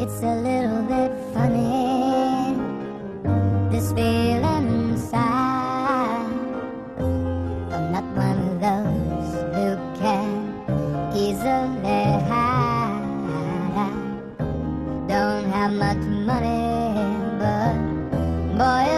It's a little bit funny, this feeling inside. I'm not one of those who can easily hide. I don't have much money, but boy,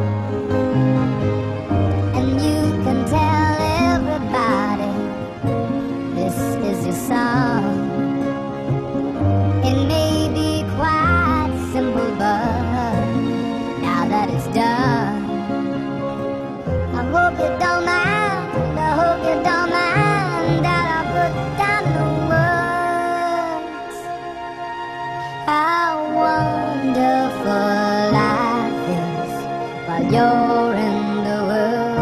you're in the world.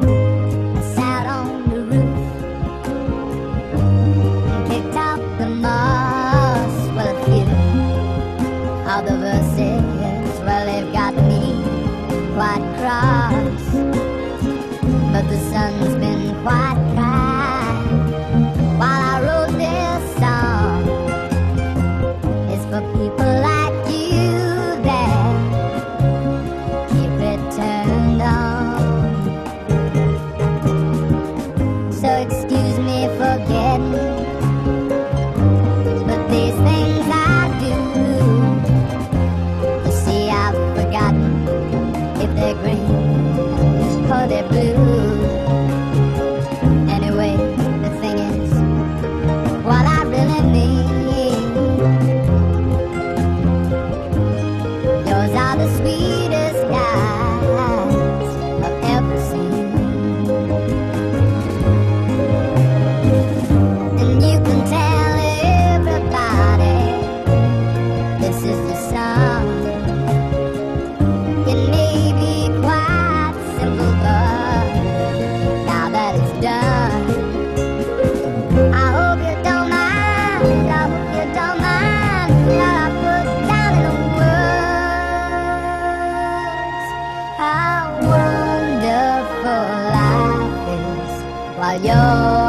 I sat on the roof, and picked out the moss, well a few of the verses, well they've got me quite cross. de é blue. 有。